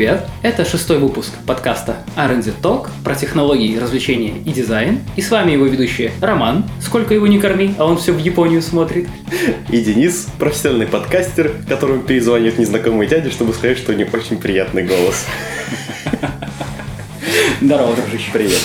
привет! Это шестой выпуск подкаста R&D Talk про технологии, развлечения и дизайн. И с вами его ведущий Роман, сколько его не корми, а он все в Японию смотрит. И Денис, профессиональный подкастер, которому перезвонит незнакомый дядя, чтобы сказать, что у него очень приятный голос. Здорово, дружище. Привет.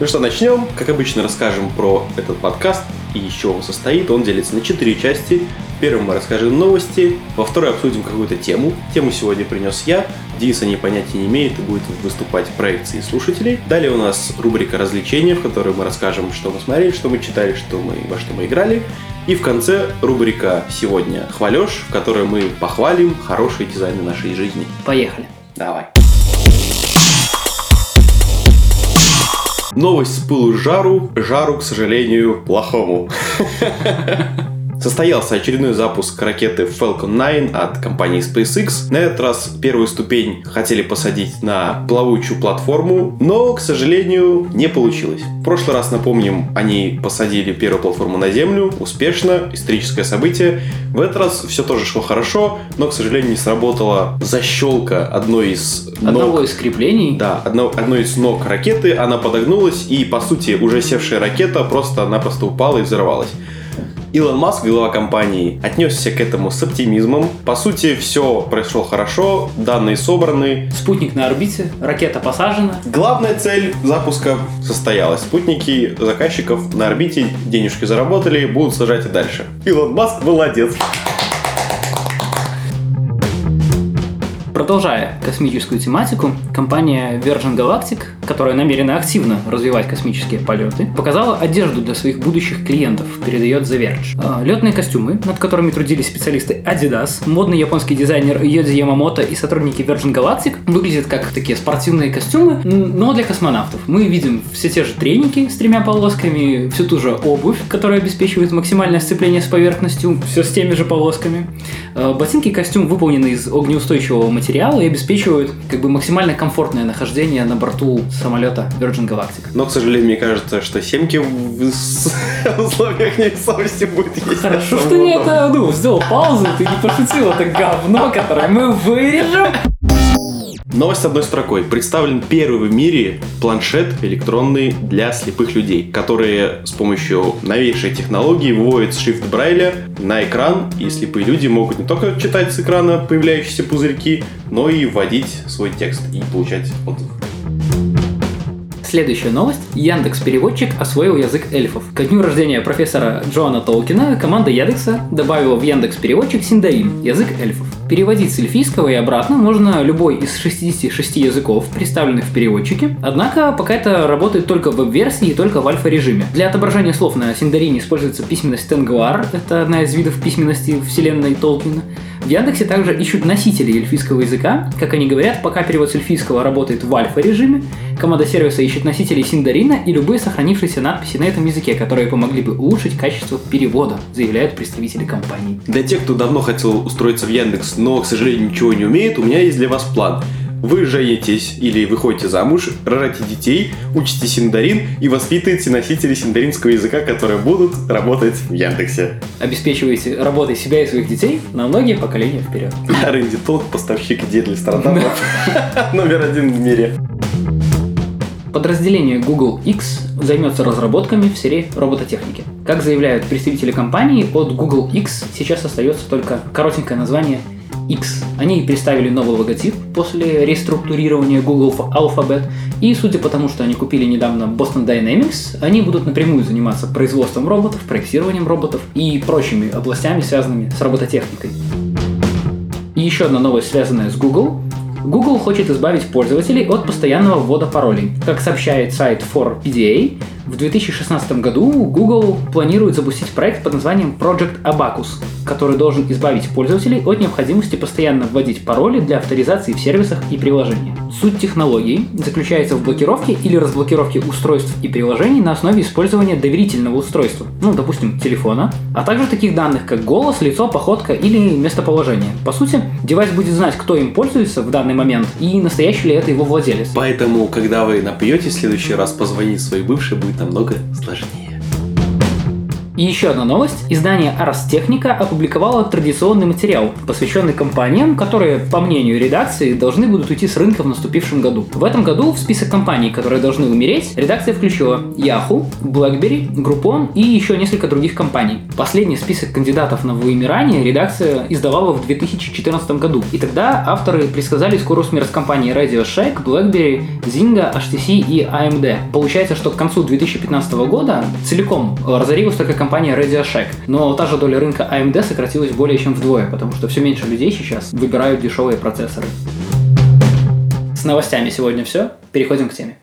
Ну что, начнем. Как обычно, расскажем про этот подкаст и из чего он состоит. Он делится на четыре части. Первым мы расскажем новости, во второй обсудим какую-то тему. Тему сегодня принес я. Денис о ней понятия не имеет и будет выступать в проекции слушателей. Далее у нас рубрика развлечения, в которой мы расскажем, что мы смотрели, что мы читали, что мы, во что мы играли. И в конце рубрика «Сегодня хвалешь», в которой мы похвалим хорошие дизайны нашей жизни. Поехали. Давай. Новость с пылу жару, жару, к сожалению, плохому. Состоялся очередной запуск ракеты Falcon 9 от компании SpaceX. На этот раз первую ступень хотели посадить на плавучую платформу, но, к сожалению, не получилось. В прошлый раз, напомним, они посадили первую платформу на Землю, успешно, историческое событие. В этот раз все тоже шло хорошо, но, к сожалению, не сработала защелка одной из ног. Одного из креплений. Да, одно, одной из ног ракеты, она подогнулась, и, по сути, уже севшая ракета просто-напросто упала и взорвалась. Илон Маск, глава компании, отнесся к этому с оптимизмом. По сути, все прошло хорошо, данные собраны. Спутник на орбите, ракета посажена. Главная цель запуска состоялась. Спутники заказчиков на орбите денежки заработали, будут сажать и дальше. Илон Маск молодец. Продолжая космическую тематику, компания Virgin Galactic, которая намерена активно развивать космические полеты, показала одежду для своих будущих клиентов, передает The Verge. А, Летные костюмы, над которыми трудились специалисты Adidas, модный японский дизайнер Йоди Ямамото и сотрудники Virgin Galactic, выглядят как такие спортивные костюмы, но для космонавтов. Мы видим все те же треники с тремя полосками, всю ту же обувь, которая обеспечивает максимальное сцепление с поверхностью, все с теми же полосками. А, Ботинки и костюм выполнены из огнеустойчивого материала и обеспечивают как бы максимально комфортное нахождение на борту самолета Virgin Galactic. Но, к сожалению, мне кажется, что семки в условиях невесомости будет есть. Хорошо, что я это, ну, сделал паузу, ты не пошутил, это говно, которое мы вырежем. Новость одной строкой. Представлен первый в мире планшет электронный для слепых людей, которые с помощью новейшей технологии выводят шрифт Брайля на экран, и слепые люди могут не только читать с экрана появляющиеся пузырьки, но и вводить свой текст и получать отзыв. Следующая новость. Яндекс Переводчик освоил язык эльфов. Ко дню рождения профессора Джоана Толкина команда Яндекса добавила в Яндекс Переводчик Синдарин, язык эльфов. Переводить с эльфийского и обратно можно любой из 66 языков, представленных в переводчике. Однако пока это работает только в веб-версии и только в альфа-режиме. Для отображения слов на Синдарине используется письменность Тенгуар, это одна из видов письменности вселенной Толкина. В Яндексе также ищут носители эльфийского языка. Как они говорят, пока перевод с эльфийского работает в альфа-режиме, команда сервиса ищет носителей Синдарина и любые сохранившиеся надписи на этом языке, которые помогли бы улучшить качество перевода, заявляют представители компании. Для тех, кто давно хотел устроиться в Яндекс, но, к сожалению, ничего не умеет, у меня есть для вас план. Вы женитесь или выходите замуж, рожаете детей, учите синдарин и воспитываете носителей синдаринского языка, которые будут работать в Яндексе. Обеспечиваете работой себя и своих детей на многие поколения вперед. Рэнди Толк, поставщик идей для стартапов. Номер один в мире. Подразделение Google X займется разработками в сфере робототехники. Как заявляют представители компании, от Google X сейчас остается только коротенькое название X. Они представили новый логотип после реструктурирования Google Alphabet, и судя по тому, что они купили недавно Boston Dynamics, они будут напрямую заниматься производством роботов, проектированием роботов и прочими областями, связанными с робототехникой. И еще одна новость, связанная с Google. Google хочет избавить пользователей от постоянного ввода паролей. Как сообщает сайт 4PDA, в 2016 году Google планирует запустить проект под названием Project Abacus, который должен избавить пользователей от необходимости постоянно вводить пароли для авторизации в сервисах и приложениях. Суть технологии заключается в блокировке или разблокировке устройств и приложений на основе использования доверительного устройства, ну, допустим, телефона, а также таких данных, как голос, лицо, походка или местоположение. По сути, девайс будет знать, кто им пользуется в данный момент и настоящий ли это его владелец. Поэтому, когда вы напьете в следующий раз, позвонить своей бывшей будет намного сложнее. И еще одна новость. Издание Ars Technica опубликовало традиционный материал, посвященный компаниям, которые, по мнению редакции, должны будут уйти с рынка в наступившем году. В этом году в список компаний, которые должны умереть, редакция включила Yahoo, BlackBerry, Groupon и еще несколько других компаний. Последний список кандидатов на вымирание редакция издавала в 2014 году. И тогда авторы предсказали скорую смерть компаний Radio Shack, BlackBerry, Zynga, HTC и AMD. Получается, что к концу 2015 года целиком разорилась только компания Radio Shack. Но та же доля рынка AMD сократилась более чем вдвое, потому что все меньше людей сейчас выбирают дешевые процессоры. С новостями сегодня все. Переходим к теме.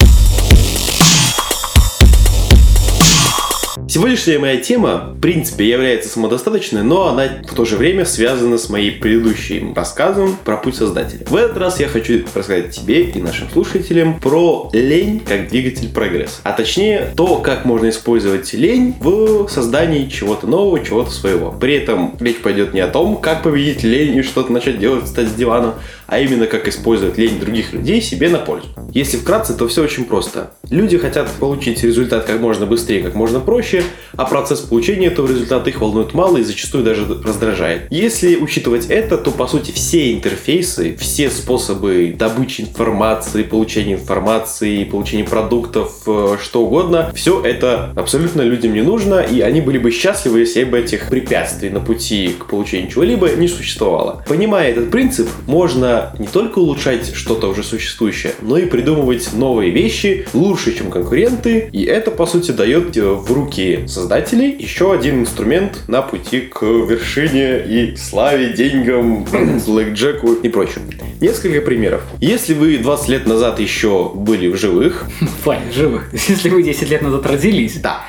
Сегодняшняя моя тема, в принципе, является самодостаточной, но она в то же время связана с моим предыдущим рассказом про путь создателя. В этот раз я хочу рассказать тебе и нашим слушателям про лень как двигатель прогресса. А точнее, то, как можно использовать лень в создании чего-то нового, чего-то своего. При этом речь пойдет не о том, как победить лень и что-то начать делать, встать с дивана, а именно как использовать лень других людей себе на пользу. Если вкратце, то все очень просто. Люди хотят получить результат как можно быстрее, как можно проще, а процесс получения этого результата их волнует мало и зачастую даже раздражает. Если учитывать это, то по сути все интерфейсы, все способы добычи информации, получения информации, получения продуктов, э, что угодно, все это абсолютно людям не нужно, и они были бы счастливы, если бы этих препятствий на пути к получению чего-либо не существовало. Понимая этот принцип, можно не только улучшать что-то уже существующее, но и придумывать новые вещи лучше, чем конкуренты, и это, по сути, дает в руки создателей еще один инструмент на пути к вершине и славе, деньгам, блэкджеку и прочему. Несколько примеров. Если вы 20 лет назад еще были в живых... В живых. Если вы 10 лет назад родились. Да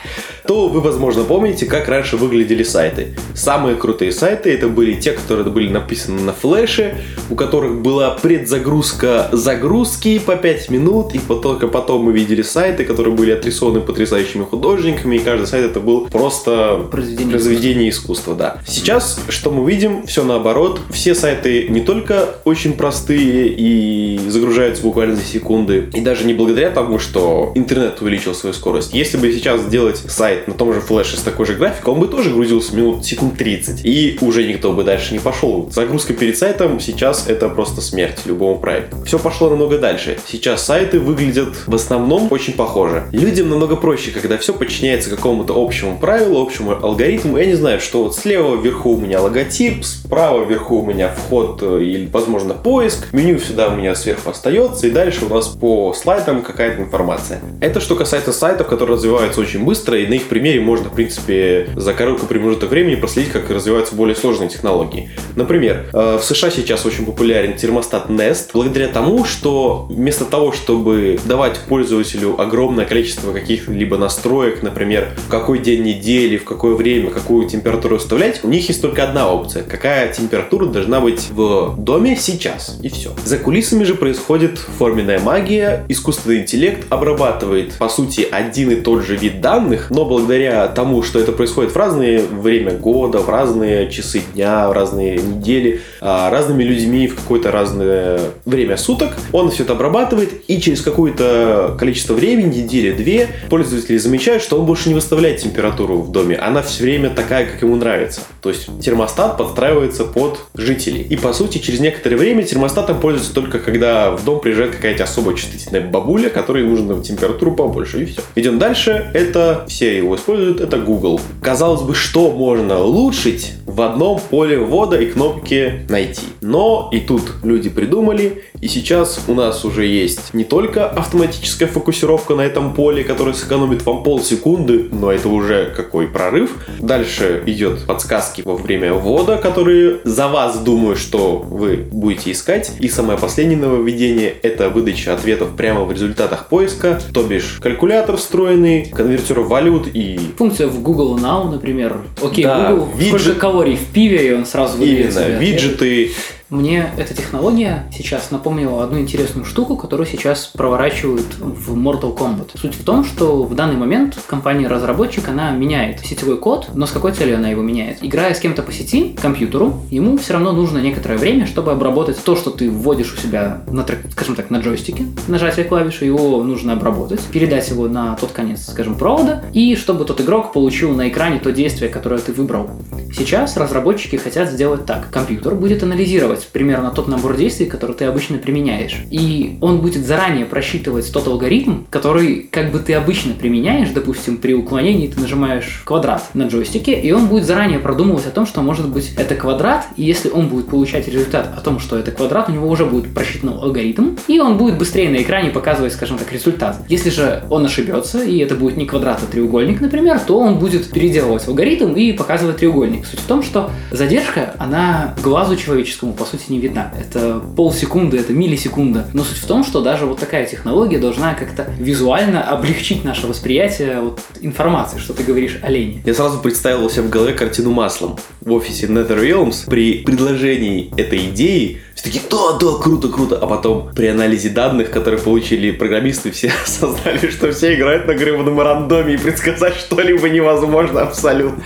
то вы, возможно, помните, как раньше выглядели сайты. Самые крутые сайты это были те, которые были написаны на флеше, у которых была предзагрузка загрузки по 5 минут, и только потом мы видели сайты, которые были отрисованы потрясающими художниками, и каждый сайт это был просто произведение, произведение искусства. искусства. Да. Сейчас что мы видим? Все наоборот. Все сайты не только очень простые и загружаются буквально за секунды, и даже не благодаря тому, что интернет увеличил свою скорость. Если бы сейчас сделать сайт на том же флеше с такой же графикой, он бы тоже грузился минут секунд 30. И уже никто бы дальше не пошел. Загрузка перед сайтом сейчас это просто смерть любому проекту. Все пошло намного дальше. Сейчас сайты выглядят в основном очень похоже. Людям намного проще, когда все подчиняется какому-то общему правилу, общему алгоритму. Я не знаю, что вот слева вверху у меня логотип, справа вверху у меня вход э, или, возможно, поиск. Меню всегда у меня сверху остается, и дальше у нас по слайдам какая-то информация. Это что касается сайтов, которые развиваются очень быстро, и их примере можно, в принципе, за короткий промежуток времени проследить, как развиваются более сложные технологии. Например, э, в США сейчас очень популярен термостат Nest, благодаря тому, что вместо того, чтобы давать пользователю огромное количество каких-либо настроек, например, в какой день недели, в какое время, какую температуру выставлять, у них есть только одна опция. Какая температура должна быть в доме сейчас. И все. За кулисами же происходит форменная магия. Искусственный интеллект обрабатывает, по сути, один и тот же вид данных, но благодаря тому, что это происходит в разные время года, в разные часы дня, в разные недели, а, разными людьми в какое-то разное время суток, он все это обрабатывает, и через какое-то количество времени, недели-две, пользователи замечают, что он больше не выставляет температуру в доме, она все время такая, как ему нравится. То есть термостат подстраивается под жителей. И по сути, через некоторое время термостатом пользуются только когда в дом приезжает какая-то особо чувствительная бабуля, которой нужно температуру побольше, и все. Идем дальше. Это все его используют, это Google. Казалось бы, что можно улучшить в одном поле ввода и кнопки «Найти». Но и тут люди придумали, и сейчас у нас уже есть не только автоматическая фокусировка на этом поле, которая сэкономит вам полсекунды, но это уже какой прорыв. Дальше идет подсказки во время ввода, которые за вас думают, что вы будете искать. И самое последнее нововведение — это выдача ответов прямо в результатах поиска, то бишь калькулятор встроенный, конвертер валют и... Функция в Google Now, например. Окей, да, Google, виджет... сколько калорий в пиве, и он сразу выдает Именно, виджеты, Мне эта технология сейчас напомнила одну интересную штуку, которую сейчас проворачивают в Mortal Kombat. Суть в том, что в данный момент компания-разработчик, она меняет сетевой код, но с какой целью она его меняет? Играя с кем-то по сети, компьютеру, ему все равно нужно некоторое время, чтобы обработать то, что ты вводишь у себя, на, скажем так, на джойстике, нажатие клавиши, его нужно обработать, передать его на тот конец, скажем, провода, и чтобы тот игрок получил на экране то действие, которое ты выбрал. Сейчас разработчики хотят сделать так. Компьютер будет анализировать примерно тот набор действий, который ты обычно применяешь. И он будет заранее просчитывать тот алгоритм, который как бы ты обычно применяешь, допустим, при уклонении ты нажимаешь квадрат на джойстике, и он будет заранее продумывать о том, что может быть это квадрат, и если он будет получать результат о том, что это квадрат, у него уже будет просчитан алгоритм, и он будет быстрее на экране показывать, скажем так, результат. Если же он ошибется, и это будет не квадрат, а треугольник, например, то он будет переделывать алгоритм и показывать треугольник. Суть в том, что задержка, она глазу человеческому, по сути, не видна. Это полсекунды, это миллисекунда. Но суть в том, что даже вот такая технология должна как-то визуально облегчить наше восприятие вот, информации, что ты говоришь о лени. Я сразу представил себе в голове картину маслом. В офисе NetherRealms при предложении этой идеи все такие, да, да, круто, круто. А потом при анализе данных, которые получили программисты, все осознали, что все играют на гребаном рандоме и предсказать что-либо невозможно абсолютно.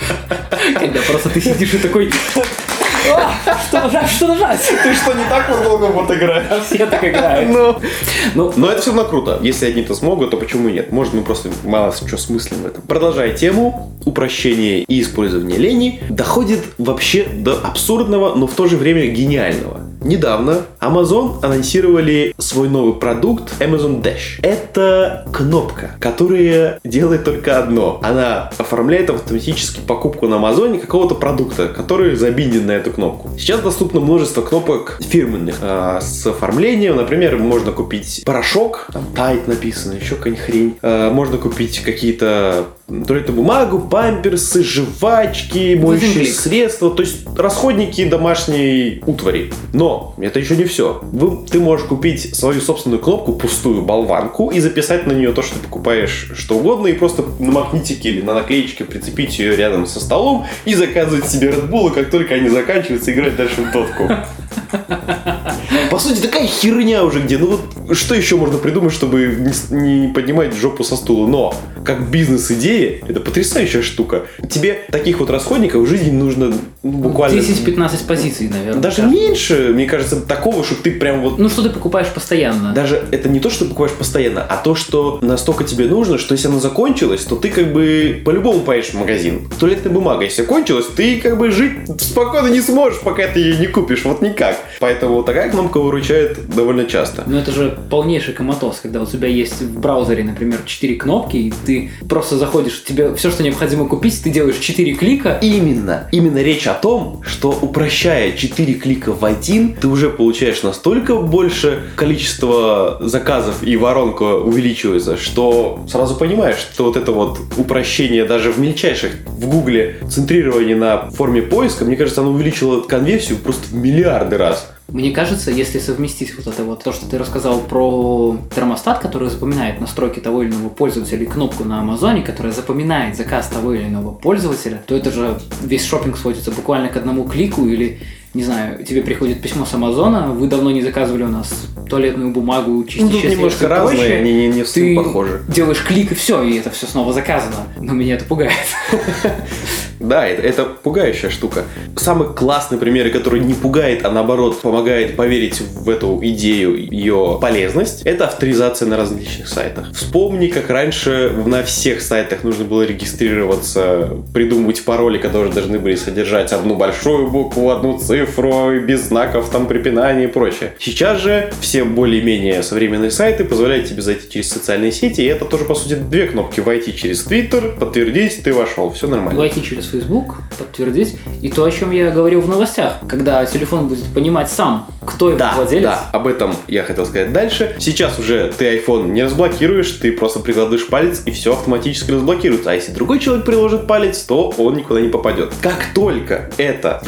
Когда просто ты сидишь и такой, что нажать, что нажать? Ты что, не так много вот играешь? Все так играют. Ну, ну, но это все равно круто. Если они это смогут, то почему нет? Может, мы просто мало что смыслим в этом. Продолжая тему, упрощение и использование лени доходит вообще до абсурдного, но в то же время гениального. Недавно Amazon анонсировали свой новый продукт Amazon Dash. Это кнопка, которая делает только одно. Она оформляет автоматически покупку на Амазоне какого-то продукта, который забинден на эту кнопку. Сейчас доступно множество кнопок фирменных э, с оформлением. Например, можно купить порошок, там Tide написано, еще какая-нибудь хрень. Э, можно купить какие-то туалетную бумагу, памперсы, жвачки, моющие средства, то есть расходники домашней утвари. Но это еще не все. Вы, ты можешь купить свою собственную кнопку, пустую болванку, и записать на нее то, что ты покупаешь что угодно, и просто на магнитике или на наклеечке прицепить ее рядом со столом и заказывать себе Red Bull, как только они заканчиваются, играть дальше в дотку. По сути, такая херня уже где. Ну вот что еще можно придумать, чтобы не, поднимать жопу со стула? Но как бизнес-идея, это потрясающая штука. Тебе таких вот расходников в жизни нужно ну, буквально... 10-15 позиций, наверное. Даже кажется. меньше, мне кажется, такого, чтобы ты прям вот... Ну, что ты покупаешь постоянно. Даже это не то, что ты покупаешь постоянно, а то, что настолько тебе нужно, что если оно закончилось, то ты как бы по-любому поедешь в магазин. Туалетная бумага, если кончилась, ты как бы жить спокойно не сможешь, пока ты ее не купишь. Вот никак. Поэтому такая кнопка выручает довольно часто. Ну, это же полнейший коматоз, когда у тебя есть в браузере, например, 4 кнопки, и ты просто заходишь, тебе все, что необходимо купить, ты делаешь 4 клика. Именно. Именно речь о том, что упрощая 4 клика в один, ты уже получаешь настолько больше количество заказов и воронка увеличивается, что сразу понимаешь, что вот это вот упрощение даже в мельчайших в Гугле центрирование на форме поиска, мне кажется, оно увеличило конверсию просто в миллиарды раз. Мне кажется, если совместить вот это вот, то, что ты рассказал про термостат, который запоминает настройки того или иного пользователя, и кнопку на Амазоне, которая запоминает заказ того или иного пользователя, то это же весь шопинг сводится буквально к одному клику или не знаю, тебе приходит письмо с Амазона, вы давно не заказывали у нас туалетную бумагу, чистящее ну, немножко разные, они не, не ты похожи. делаешь клик и все, и это все снова заказано. Но меня это пугает. Да, это, это пугающая штука. Самый классный пример, который не пугает, а наоборот помогает поверить в эту идею, ее полезность, это авторизация на различных сайтах. Вспомни, как раньше на всех сайтах нужно было регистрироваться, придумывать пароли, которые должны были содержать одну большую букву, одну цифру, без знаков там препинания и прочее. Сейчас же все более-менее современные сайты позволяют тебе зайти через социальные сети, и это тоже, по сути, две кнопки. Войти через Twitter, подтвердить, ты вошел, все нормально. Войти через Facebook, подтвердить. И то, о чем я говорил в новостях, когда телефон будет понимать сам, кто его да, владелец. Да, об этом я хотел сказать дальше. Сейчас уже ты iPhone не разблокируешь, ты просто прикладываешь палец, и все автоматически разблокируется. А если другой человек приложит палец, то он никуда не попадет. Как только это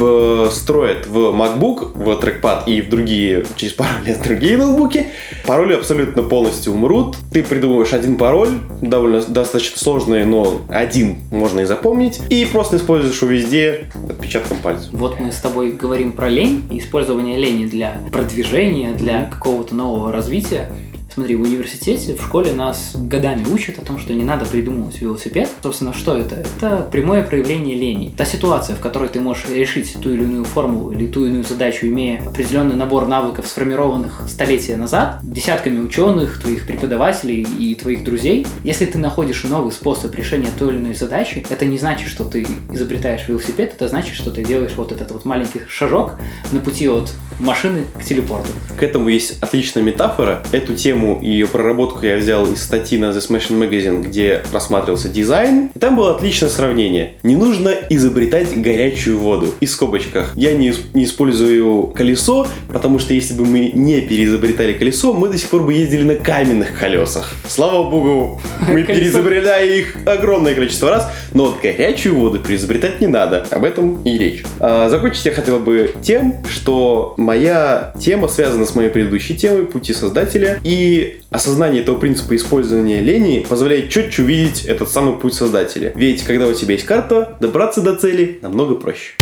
встроят в MacBook, в трекпад и в другие, через пару лет другие ноутбуки, пароли абсолютно полностью умрут. Ты придумываешь один пароль, довольно достаточно сложный, но один можно и запомнить, и просто используешь его везде отпечатком пальца. Вот мы с тобой говорим про лень и использование лени для продвижения, для какого-то нового развития. Смотри, в университете, в школе нас годами учат о том, что не надо придумывать велосипед. Собственно, что это? Это прямое проявление лени. Та ситуация, в которой ты можешь решить ту или иную формулу или ту или иную задачу, имея определенный набор навыков, сформированных столетия назад, десятками ученых, твоих преподавателей и твоих друзей. Если ты находишь новый способ решения той или иной задачи, это не значит, что ты изобретаешь велосипед, это значит, что ты делаешь вот этот вот маленький шажок на пути от машины к телепорту. К этому есть отличная метафора. Эту тему и ее проработку я взял из статьи на The Smashing Magazine, где рассматривался дизайн. И там было отличное сравнение. Не нужно изобретать горячую воду. И в скобочках. Я не, не использую колесо, потому что если бы мы не переизобретали колесо, мы до сих пор бы ездили на каменных колесах. Слава богу, мы переизобретали их огромное количество раз, но вот горячую воду переизобретать не надо. Об этом и речь. А, закончить я хотел бы тем, что моя тема связана с моей предыдущей темой «Пути создателя», и осознание этого принципа использования лени позволяет четче увидеть этот самый путь создателя. Ведь когда у тебя есть карта, добраться до цели намного проще.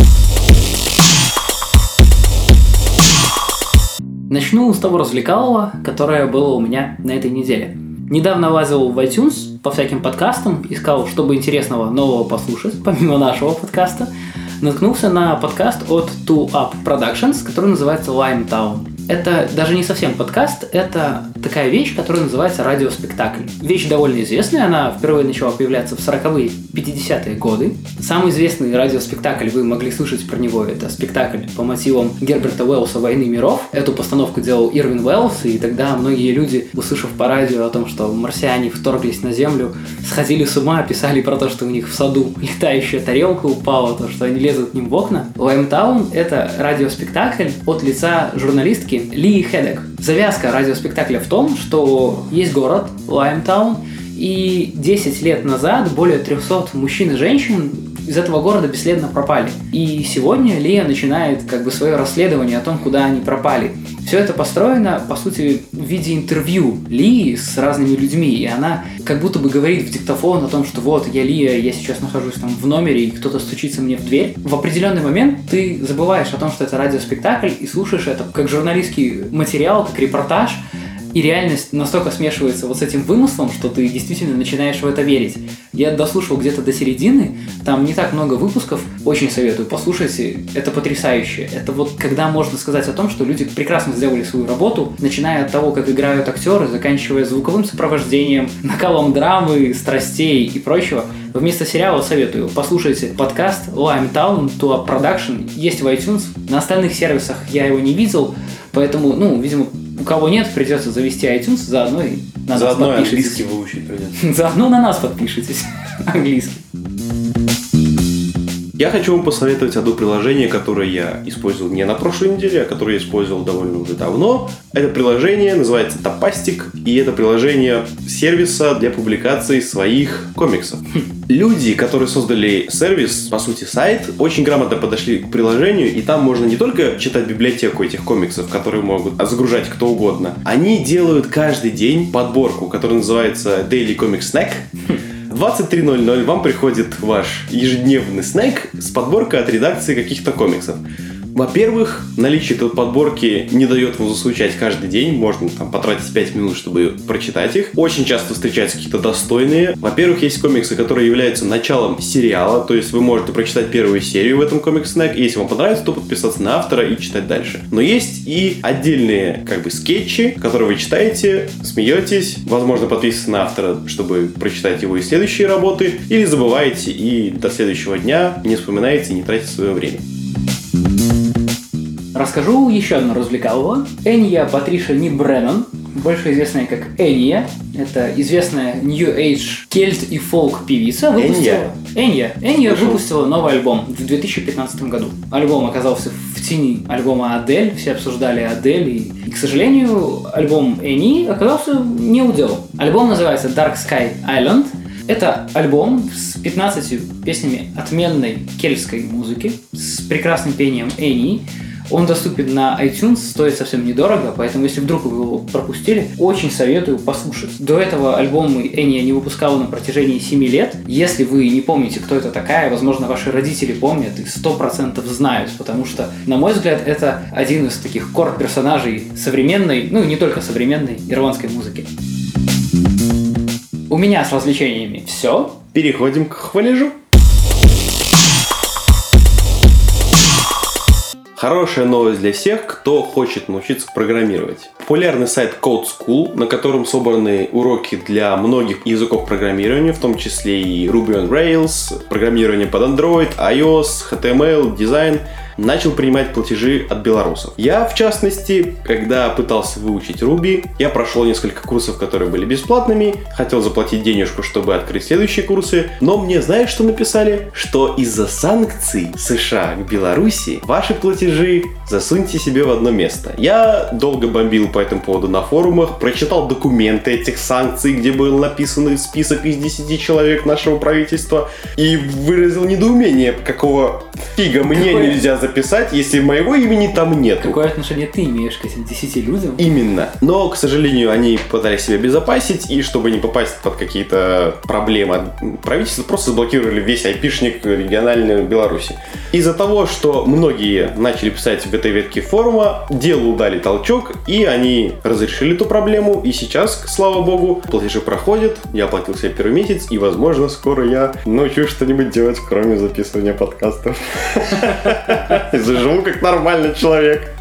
Начну с того развлекалого, которое было у меня на этой неделе. Недавно лазил в iTunes по всяким подкастам, искал, чтобы интересного нового послушать, помимо нашего подкаста наткнулся на подкаст от Two Up Productions, который называется Limetown. Это даже не совсем подкаст, это такая вещь, которая называется радиоспектакль. Вещь довольно известная, она впервые начала появляться в 40-е, 50-е годы. Самый известный радиоспектакль, вы могли слышать про него, это спектакль по мотивам Герберта Уэллса «Войны миров». Эту постановку делал Ирвин Уэллс, и тогда многие люди, услышав по радио о том, что марсиане вторглись на Землю, сходили с ума, писали про то, что у них в саду летающая тарелка упала, то, что они лезут к ним в окна. Лаймтаун — это радиоспектакль от лица журналистки Ли Хедек. Завязка радиоспектакля в том, что есть город Лаймтаун, и 10 лет назад более 300 мужчин и женщин из этого города бесследно пропали. И сегодня Лия начинает как бы свое расследование о том, куда они пропали. Все это построено, по сути, в виде интервью Лии с разными людьми, и она как будто бы говорит в диктофон о том, что вот, я Лия, я сейчас нахожусь там в номере, и кто-то стучится мне в дверь. В определенный момент ты забываешь о том, что это радиоспектакль, и слушаешь это как журналистский материал, как репортаж, и реальность настолько смешивается вот с этим вымыслом, что ты действительно начинаешь в это верить. Я дослушал где-то до середины, там не так много выпусков, очень советую, послушайте, это потрясающе. Это вот когда можно сказать о том, что люди прекрасно сделали свою работу, начиная от того, как играют актеры, заканчивая звуковым сопровождением, накалом драмы, страстей и прочего. Вместо сериала советую, послушайте подкаст Limetown to Production, есть в iTunes, на остальных сервисах я его не видел, поэтому, ну, видимо, кого нет, придется завести iTunes, заодно и на Заодно нас подпишитесь. английский выучить придется. Заодно на нас подпишитесь. Английский. Я хочу вам посоветовать одно приложение, которое я использовал не на прошлой неделе, а которое я использовал довольно уже давно. Это приложение называется Tapastic, и это приложение сервиса для публикации своих комиксов. Люди, которые создали сервис, по сути сайт, очень грамотно подошли к приложению, и там можно не только читать библиотеку этих комиксов, которые могут загружать кто угодно, они делают каждый день подборку, которая называется Daily Comic Snack. В 23.00 вам приходит ваш ежедневный снэк с подборкой от редакции каких-то комиксов. Во-первых, наличие этой подборки не дает вам заскучать каждый день. Можно там потратить 5 минут, чтобы прочитать их. Очень часто встречаются какие-то достойные. Во-первых, есть комиксы, которые являются началом сериала. То есть вы можете прочитать первую серию в этом комикс. И если вам понравится, то подписаться на автора и читать дальше. Но есть и отдельные как бы скетчи, которые вы читаете, смеетесь. Возможно, подписываться на автора, чтобы прочитать его и следующие работы. Или забываете и до следующего дня не вспоминаете и не тратите свое время. Расскажу еще одно развлекалово. Энья Патриша Ни Бреннан, больше известная как Энья, это известная New Age кельт и фолк певица, выпустила... Энья. Энья Слышал. выпустила новый альбом в 2015 году. Альбом оказался в тени альбома Адель, все обсуждали Адель, и, и, к сожалению, альбом Энни оказался не удел. Альбом называется Dark Sky Island, это альбом с 15 песнями отменной кельтской музыки, с прекрасным пением Энни. Он доступен на iTunes, стоит совсем недорого, поэтому если вдруг вы его пропустили, очень советую послушать. До этого альбом Эния не выпускала на протяжении 7 лет. Если вы не помните, кто это такая, возможно, ваши родители помнят и 100% знают, потому что, на мой взгляд, это один из таких кор-персонажей современной, ну не только современной, ирландской музыки. У меня с развлечениями все. Переходим к хвалежу. Хорошая новость для всех, кто хочет научиться программировать. Популярный сайт Code School, на котором собраны уроки для многих языков программирования, в том числе и Ruby on Rails, программирование под Android, iOS, HTML, дизайн – начал принимать платежи от белорусов. Я, в частности, когда пытался выучить Ruby, я прошел несколько курсов, которые были бесплатными, хотел заплатить денежку, чтобы открыть следующие курсы, но мне знаешь, что написали? Что из-за санкций США к Беларуси ваши платежи засуньте себе в одно место. Я долго бомбил по этому поводу на форумах, прочитал документы этих санкций, где был написан список из 10 человек нашего правительства и выразил недоумение, какого фига мне Какое? нельзя записать, если моего имени там нет. Какое отношение ты имеешь к этим 10 людям? Именно. Но, к сожалению, они пытались себя безопасить, и чтобы не попасть под какие-то проблемы, правительство просто заблокировали весь айпишник региональной Беларуси. Из-за того, что многие начали писать в этой ветке форума, делу дали толчок, и они разрешили эту проблему, и сейчас, слава богу, платежи проходят, я оплатил себе первый месяц, и, возможно, скоро я научусь что-нибудь делать, кроме записывания подкастов. Заживу как нормальный человек.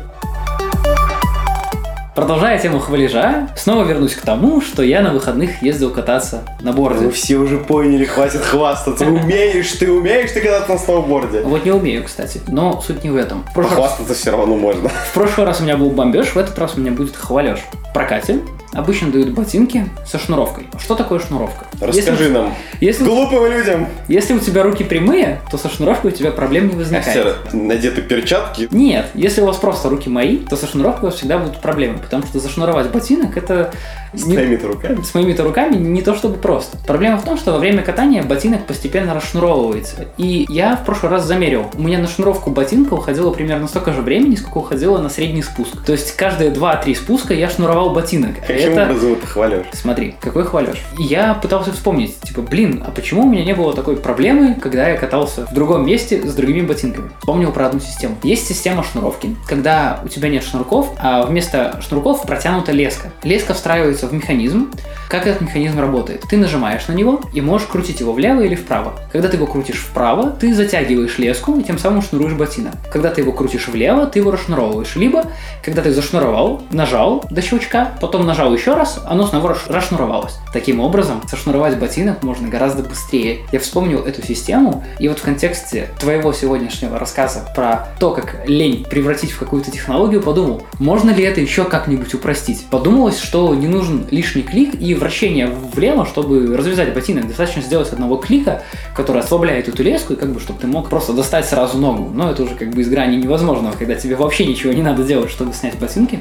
Продолжая тему хвалежа, снова вернусь к тому, что я на выходных ездил кататься на борде. Мы все уже поняли, хватит хвастаться. Умеешь, ты умеешь ты кататься на сноуборде? Вот не умею, кстати, но суть не в этом. В Похвастаться раз... все равно можно. В прошлый раз у меня был бомбеж, в этот раз у меня будет хвалеж. В прокате обычно дают ботинки со шнуровкой. Что такое шнуровка? Расскажи если, нам, если, глупым людям. Если у тебя руки прямые, то со шнуровкой у тебя проблем не возникает. Все надеты перчатки? Нет, если у вас просто руки мои, то со шнуровкой у вас всегда будут проблемы, потому что зашнуровать ботинок это с моими-то руками? С моими-то руками не то чтобы просто. Проблема в том, что во время катания ботинок постепенно расшнуровывается. И я в прошлый раз замерил. У меня на шнуровку ботинка уходило примерно столько же времени, сколько уходило на средний спуск. То есть каждые 2-3 спуска я шнуровал ботинок. Каким это... образом это хвалешь? Смотри, какой хвалешь. Я пытался вспомнить, типа, блин, а почему у меня не было такой проблемы, когда я катался в другом месте с другими ботинками? Вспомнил про одну систему. Есть система шнуровки, когда у тебя нет шнурков, а вместо шнурков протянута леска. Леска встраивается в механизм. Как этот механизм работает? Ты нажимаешь на него и можешь крутить его влево или вправо. Когда ты его крутишь вправо, ты затягиваешь леску и тем самым шнуруешь ботинок. Когда ты его крутишь влево, ты его расшнуровываешь. Либо, когда ты зашнуровал, нажал до щелчка, потом нажал еще раз, оно снова расшнуровалось. Таким образом, сошнуровать ботинок можно гораздо быстрее. Я вспомнил эту систему, и вот в контексте твоего сегодняшнего рассказа про то, как лень превратить в какую-то технологию, подумал, можно ли это еще как-нибудь упростить. Подумалось, что не нужно нужен лишний клик и вращение влево, чтобы развязать ботинок. Достаточно сделать одного клика, который ослабляет эту леску, и как бы, чтобы ты мог просто достать сразу ногу. Но это уже как бы из грани невозможного, когда тебе вообще ничего не надо делать, чтобы снять ботинки.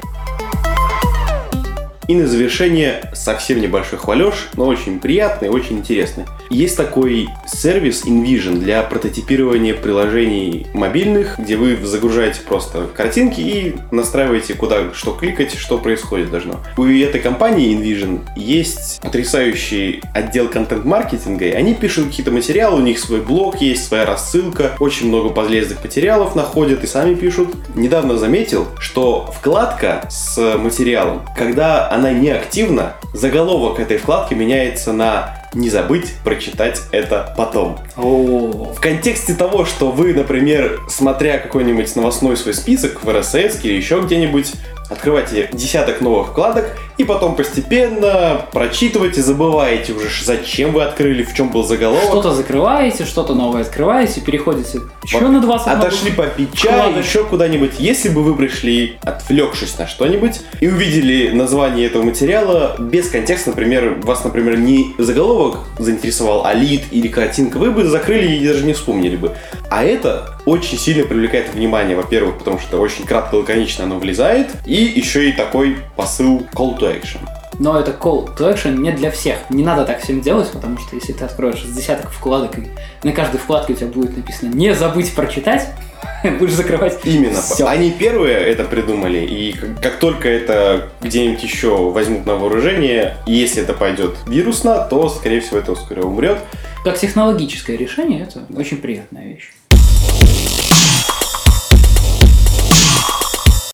И на завершение совсем небольшой хвалеж, но очень приятный, очень интересный. Есть такой сервис InVision для прототипирования приложений мобильных, где вы загружаете просто картинки и настраиваете, куда что кликать, что происходит должно. У этой компании InVision есть потрясающий отдел контент-маркетинга, и они пишут какие-то материалы, у них свой блог есть, своя рассылка, очень много полезных материалов находят и сами пишут. Недавно заметил, что вкладка с материалом, когда она не активна, заголовок этой вкладки меняется на не забыть прочитать это потом. В контексте того, что вы, например, смотря какой-нибудь новостной свой список в RSS или еще где-нибудь, открываете десяток новых вкладок и потом постепенно прочитываете, забываете уже, зачем вы открыли, в чем был заголовок. Что-то закрываете, что-то новое открываете, переходите еще вот. на 20 Отошли попить чай, еще куда-нибудь. Если бы вы пришли, отвлекшись на что-нибудь, и увидели название этого материала без контекста, например, вас, например, не заголовок заинтересовал, а лид или картинка, вы бы закрыли и даже не вспомнили бы. А это очень сильно привлекает внимание, во-первых, потому что очень кратко лаконично оно влезает, и еще и такой посыл call to action. Но это call to action не для всех. Не надо так всем делать, потому что если ты откроешь с десяток вкладок, и на каждой вкладке у тебя будет написано «Не забыть прочитать», Будешь закрывать Именно. всё. Они первые это придумали, и как, как только это где-нибудь еще возьмут на вооружение, если это пойдет вирусно, то, скорее всего, это вскоре умрет. Как технологическое решение, это очень приятная вещь.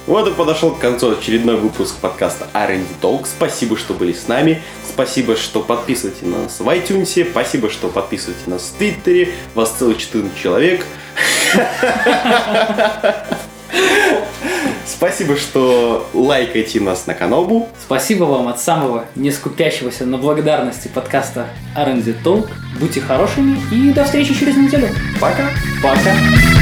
Вот и подошел к концу очередной выпуск подкаста R&D Talk. Спасибо, что были с нами. Спасибо, что подписываете нас в iTunes. Спасибо, что подписываете нас в Твиттере. Вас целых 14 человек. Спасибо, что лайкаете нас на Канобу. Спасибо вам от самого не скупящегося на благодарности подкаста R&D Talk. Будьте хорошими и до встречи через неделю. Пока! Пока!